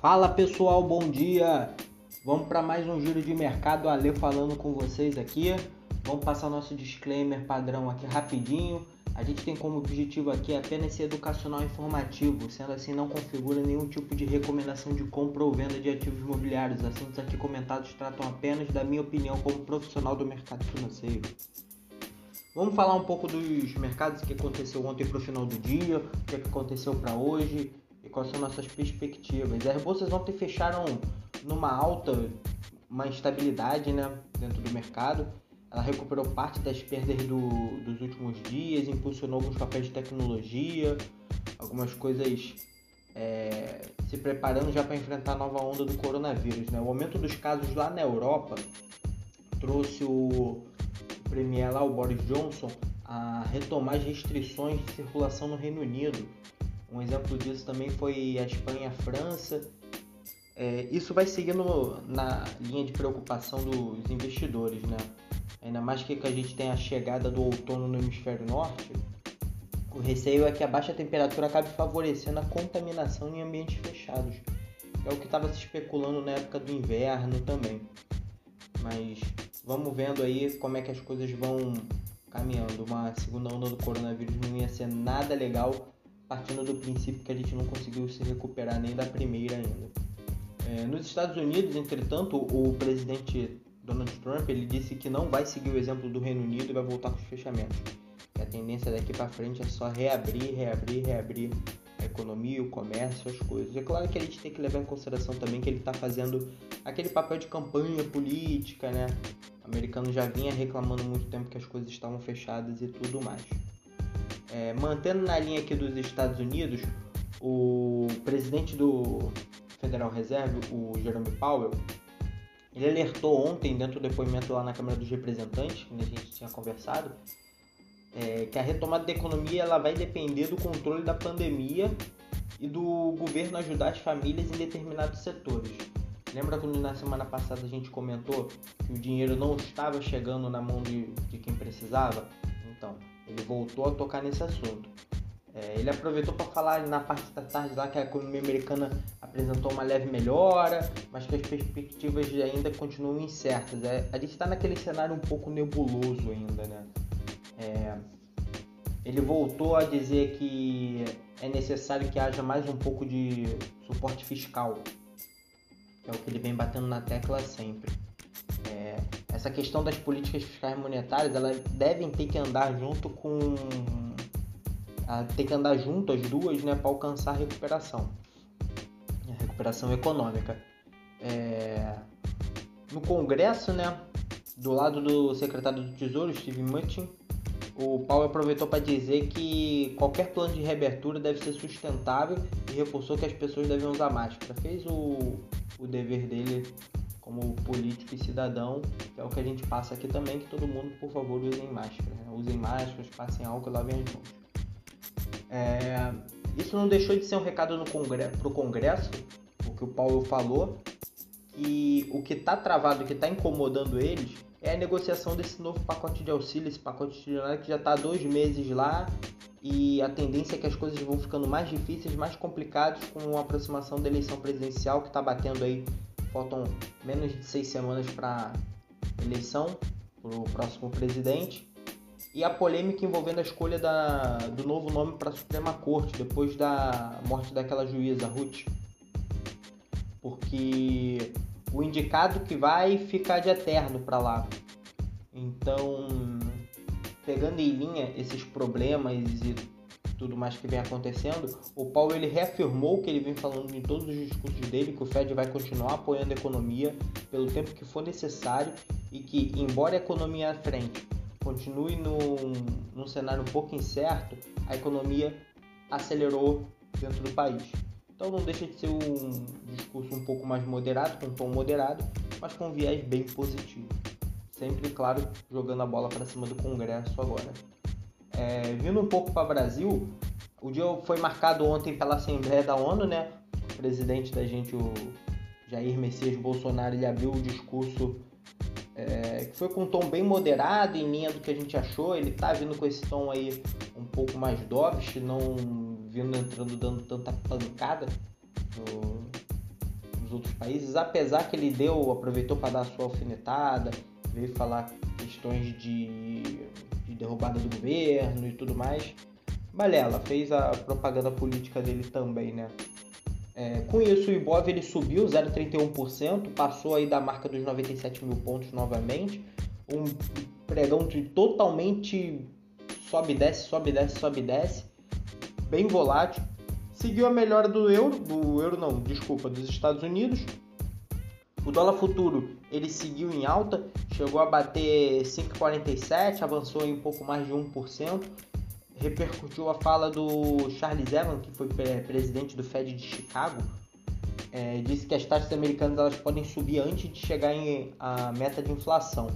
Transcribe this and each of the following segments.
Fala pessoal, bom dia! Vamos para mais um giro de mercado, Ale falando com vocês aqui. Vamos passar nosso disclaimer padrão aqui rapidinho. A gente tem como objetivo aqui apenas ser educacional e informativo, sendo assim não configura nenhum tipo de recomendação de compra ou venda de ativos imobiliários. Assuntos aqui comentados tratam apenas da minha opinião como profissional do mercado financeiro. Vamos falar um pouco dos mercados que aconteceu ontem para o final do dia, o que aconteceu para hoje quais são nossas perspectivas. As bolsas ontem fecharam numa alta, uma instabilidade né, dentro do mercado. Ela recuperou parte das perdas do, dos últimos dias, impulsionou alguns papéis de tecnologia, algumas coisas é, se preparando já para enfrentar a nova onda do coronavírus. Né? O aumento dos casos lá na Europa trouxe o premier lá, o Boris Johnson, a retomar as restrições de circulação no Reino Unido um exemplo disso também foi a Espanha e a França. É, isso vai seguindo na linha de preocupação dos investidores, né? Ainda mais que a gente tem a chegada do outono no hemisfério norte, o receio é que a baixa temperatura acabe favorecendo a contaminação em ambientes fechados. É o que estava se especulando na época do inverno também. Mas vamos vendo aí como é que as coisas vão caminhando. Uma segunda onda do coronavírus não ia ser nada legal partindo do princípio que a gente não conseguiu se recuperar nem da primeira ainda. É, nos Estados Unidos, entretanto, o presidente Donald Trump ele disse que não vai seguir o exemplo do Reino Unido e vai voltar com os fechamentos. Que a tendência daqui para frente é só reabrir, reabrir, reabrir a economia, o comércio, as coisas. É claro que a gente tem que levar em consideração também que ele está fazendo aquele papel de campanha política, né? O americano já vinha reclamando muito tempo que as coisas estavam fechadas e tudo mais. É, mantendo na linha aqui dos Estados Unidos, o presidente do Federal Reserve, o Jerome Powell, ele alertou ontem, dentro do depoimento lá na Câmara dos Representantes, que a gente tinha conversado, é, que a retomada da economia ela vai depender do controle da pandemia e do governo ajudar as famílias em determinados setores. Lembra quando na semana passada a gente comentou que o dinheiro não estava chegando na mão de, de quem precisava? Ele voltou a tocar nesse assunto. É, ele aproveitou para falar na parte da tarde lá que a economia americana apresentou uma leve melhora, mas que as perspectivas ainda continuam incertas. É, a gente está naquele cenário um pouco nebuloso ainda, né? É, ele voltou a dizer que é necessário que haja mais um pouco de suporte fiscal, que é o que ele vem batendo na tecla sempre essa questão das políticas fiscais monetárias, elas devem ter que andar junto com ter que andar junto as duas, né, para alcançar a recuperação, a recuperação econômica. É... No Congresso, né, do lado do secretário do Tesouro, Steve Mnuchin, o Paulo aproveitou para dizer que qualquer plano de reabertura deve ser sustentável e reforçou que as pessoas devem usar máscara. Fez o, o dever dele como político e cidadão, que é o que a gente passa aqui também, que todo mundo, por favor, usem máscara. Né? Usem máscaras, passem álcool e lavem as mãos. É, isso não deixou de ser um recado para o Congresso, o que o Paulo falou, que o que está travado, o que está incomodando eles, é a negociação desse novo pacote de auxílio, esse pacote trilionário que já está há dois meses lá e a tendência é que as coisas vão ficando mais difíceis, mais complicadas com a aproximação da eleição presidencial que está batendo aí faltam menos de seis semanas para eleição para o próximo presidente e a polêmica envolvendo a escolha da, do novo nome para a Suprema Corte depois da morte daquela juíza Ruth, porque o indicado que vai ficar de eterno para lá. Então, pegando em linha esses problemas e tudo mais que vem acontecendo, o Paulo ele reafirmou que ele vem falando em todos os discursos dele que o Fed vai continuar apoiando a economia pelo tempo que for necessário e que, embora a economia à frente continue num, num cenário um pouco incerto, a economia acelerou dentro do país. Então não deixa de ser um discurso um pouco mais moderado, com um tom moderado, mas com um viés bem positivo. Sempre, claro, jogando a bola para cima do Congresso agora. É, vindo um pouco para o Brasil, o dia foi marcado ontem pela Assembleia da ONU, né? O presidente da gente, o Jair Messias Bolsonaro, ele abriu o discurso é, que foi com um tom bem moderado, em linha do que a gente achou. Ele tá vindo com esse tom aí um pouco mais dovish, não vindo entrando dando tanta pancada no, dos outros países, apesar que ele deu, aproveitou para dar a sua alfinetada, veio falar questões de derrubada do governo e tudo mais. Balela, fez a propaganda política dele também, né? É, com isso, o Ibov ele subiu 0,31%, passou aí da marca dos 97 mil pontos novamente. Um pregão de totalmente sobe, desce, sobe, desce, sobe, desce. Bem volátil. Seguiu a melhora do euro, do euro não, desculpa, dos Estados Unidos. O dólar futuro ele seguiu em alta, chegou a bater 5,47, avançou em um pouco mais de 1%. Repercutiu a fala do Charles Evans, que foi presidente do Fed de Chicago, é, disse que as taxas americanas elas podem subir antes de chegar em a meta de inflação.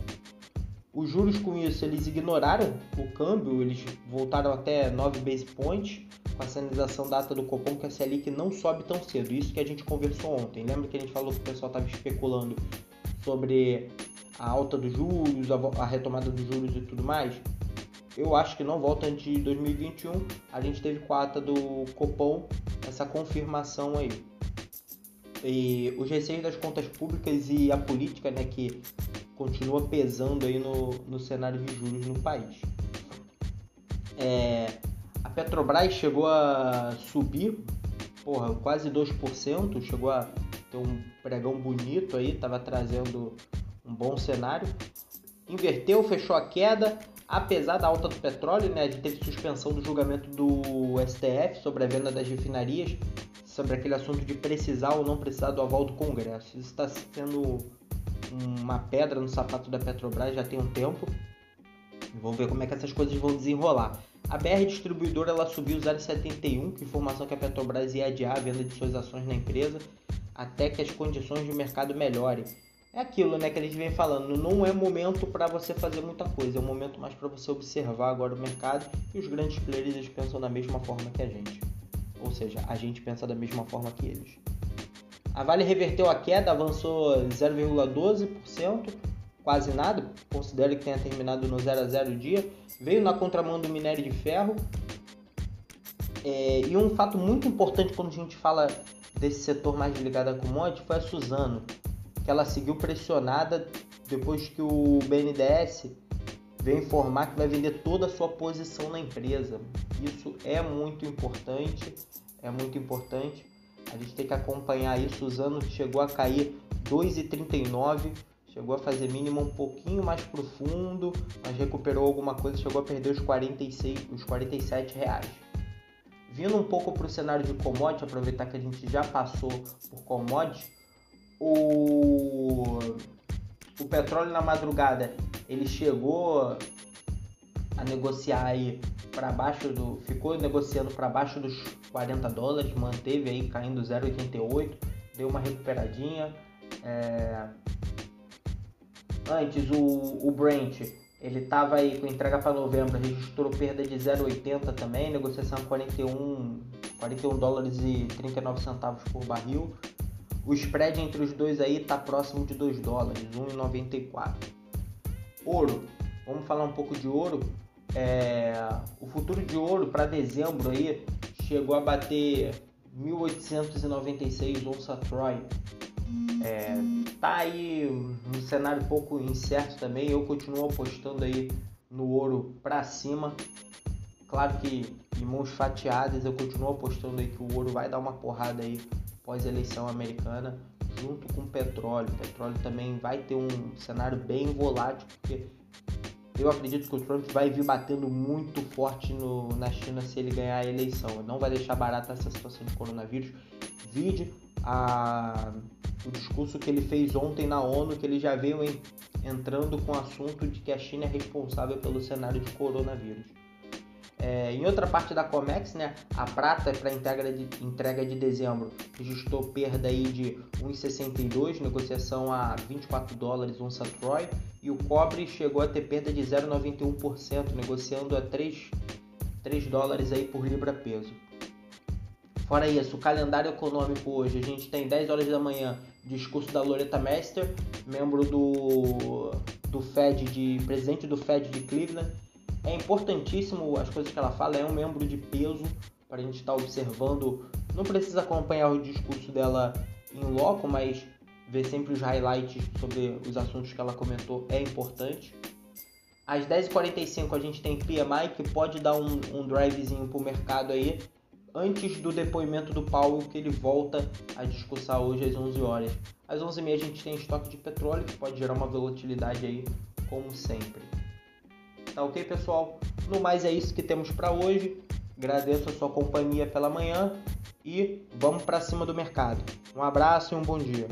Os juros com isso eles ignoraram o câmbio, eles voltaram até 9 base points com a sinalização data do Copom que a Selic não sobe tão cedo. Isso que a gente conversou ontem. Lembra que a gente falou que o pessoal estava especulando sobre a alta dos juros, a retomada dos juros e tudo mais? Eu acho que não volta antes de 2021. A gente teve com a ata do Copom essa confirmação aí. E os receios das contas públicas e a política, né, que continua pesando aí no, no cenário de juros no país. É, a Petrobras chegou a subir, porra, quase 2%, chegou a ter um pregão bonito aí, estava trazendo um bom cenário. Inverteu, fechou a queda, apesar da alta do petróleo, né? Gente teve suspensão do julgamento do STF sobre a venda das refinarias, sobre aquele assunto de precisar ou não precisar do aval do Congresso. Isso está sendo uma pedra no sapato da Petrobras já tem um tempo. Vamos ver como é que essas coisas vão desenrolar. A BR Distribuidora ela subiu 0,71, que informação que a Petrobras ia adiar a venda de suas ações na empresa até que as condições de mercado melhorem. É aquilo né, que a gente vem falando, não é momento para você fazer muita coisa, é um momento mais para você observar agora o mercado e os grandes players eles pensam da mesma forma que a gente. Ou seja, a gente pensa da mesma forma que eles. A Vale reverteu a queda, avançou 0,12%, quase nada, considero que tenha terminado no 0 a 0 o dia. Veio na contramão do minério de ferro. É, e um fato muito importante quando a gente fala desse setor mais ligado à commodity foi a Suzano, que ela seguiu pressionada depois que o BNDES veio informar que vai vender toda a sua posição na empresa. Isso é muito importante, é muito importante. A gente tem que acompanhar isso. Os anos chegou a cair 2,39, chegou a fazer mínimo um pouquinho mais profundo, mas recuperou alguma coisa, chegou a perder os 46, os 47 reais. Vindo um pouco para o cenário de commodity, aproveitar que a gente já passou por commodity, o, o petróleo na madrugada ele chegou a negociar aí para baixo do. ficou negociando para baixo dos 40 dólares, manteve aí caindo 0,88, deu uma recuperadinha. É... Antes o, o Brent ele estava aí com entrega para novembro, registrou perda de 0,80 também, negociação 41, 41 dólares e 39 centavos por barril. O spread entre os dois aí está próximo de 2 dólares, 1,94. Ouro, vamos falar um pouco de ouro. É, o futuro de ouro para dezembro aí chegou a bater 1896 onça Troy. É, tá aí um cenário um pouco incerto também. Eu continuo apostando aí no ouro para cima. Claro que em mãos fatiadas eu continuo apostando aí que o ouro vai dar uma porrada aí pós eleição americana junto com o petróleo. O petróleo também vai ter um cenário bem volátil porque eu acredito que o Trump vai vir batendo muito forte no, na China se ele ganhar a eleição. Ele não vai deixar barata essa situação de coronavírus. Vide a, o discurso que ele fez ontem na ONU, que ele já veio em, entrando com o assunto de que a China é responsável pelo cenário de coronavírus. É, em outra parte da Comex, né, a prata para entrega de, entrega de dezembro registrou perda aí de 1,62, negociação a 24 dólares onça Troy, e o cobre chegou a ter perda de 0,91%, negociando a 3, 3 dólares aí por libra peso. Fora isso, o calendário econômico hoje, a gente tem 10 horas da manhã, discurso da Loretta Mester, membro do, do Fed, de presidente do Fed de Cleveland, é importantíssimo as coisas que ela fala, é um membro de peso para a gente estar tá observando. Não precisa acompanhar o discurso dela em loco, mas ver sempre os highlights sobre os assuntos que ela comentou é importante. Às 10h45 a gente tem PMI que pode dar um, um drivezinho para o mercado aí antes do depoimento do Paulo que ele volta a discursar hoje às 11 horas. Às 11h30 a gente tem estoque de petróleo que pode gerar uma volatilidade aí como sempre. Tá ok, pessoal? No mais é isso que temos para hoje. Agradeço a sua companhia pela manhã e vamos para cima do mercado. Um abraço e um bom dia.